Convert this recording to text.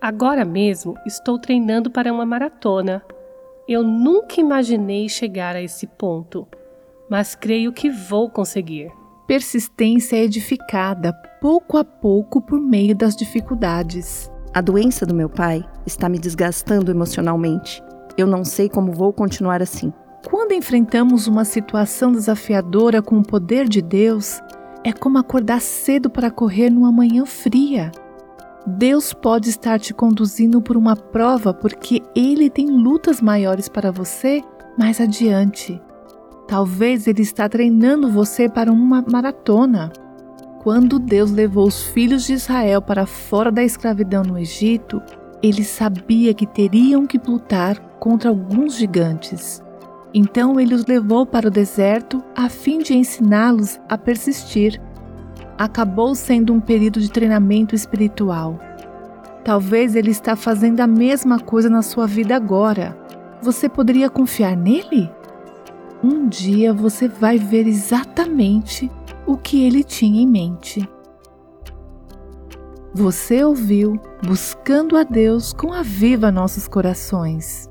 Agora mesmo estou treinando para uma maratona. Eu nunca imaginei chegar a esse ponto, mas creio que vou conseguir. Persistência é edificada pouco a pouco por meio das dificuldades. A doença do meu pai está me desgastando emocionalmente. Eu não sei como vou continuar assim. Quando enfrentamos uma situação desafiadora com o poder de Deus, é como acordar cedo para correr numa manhã fria. Deus pode estar te conduzindo por uma prova porque Ele tem lutas maiores para você mais adiante. Talvez Ele está treinando você para uma maratona. Quando Deus levou os filhos de Israel para fora da escravidão no Egito, ele sabia que teriam que lutar contra alguns gigantes. Então ele os levou para o deserto a fim de ensiná-los a persistir. Acabou sendo um período de treinamento espiritual. Talvez ele está fazendo a mesma coisa na sua vida agora. Você poderia confiar nele? Um dia você vai ver exatamente o que ele tinha em mente. Você ouviu Buscando a Deus com a Viva Nossos Corações.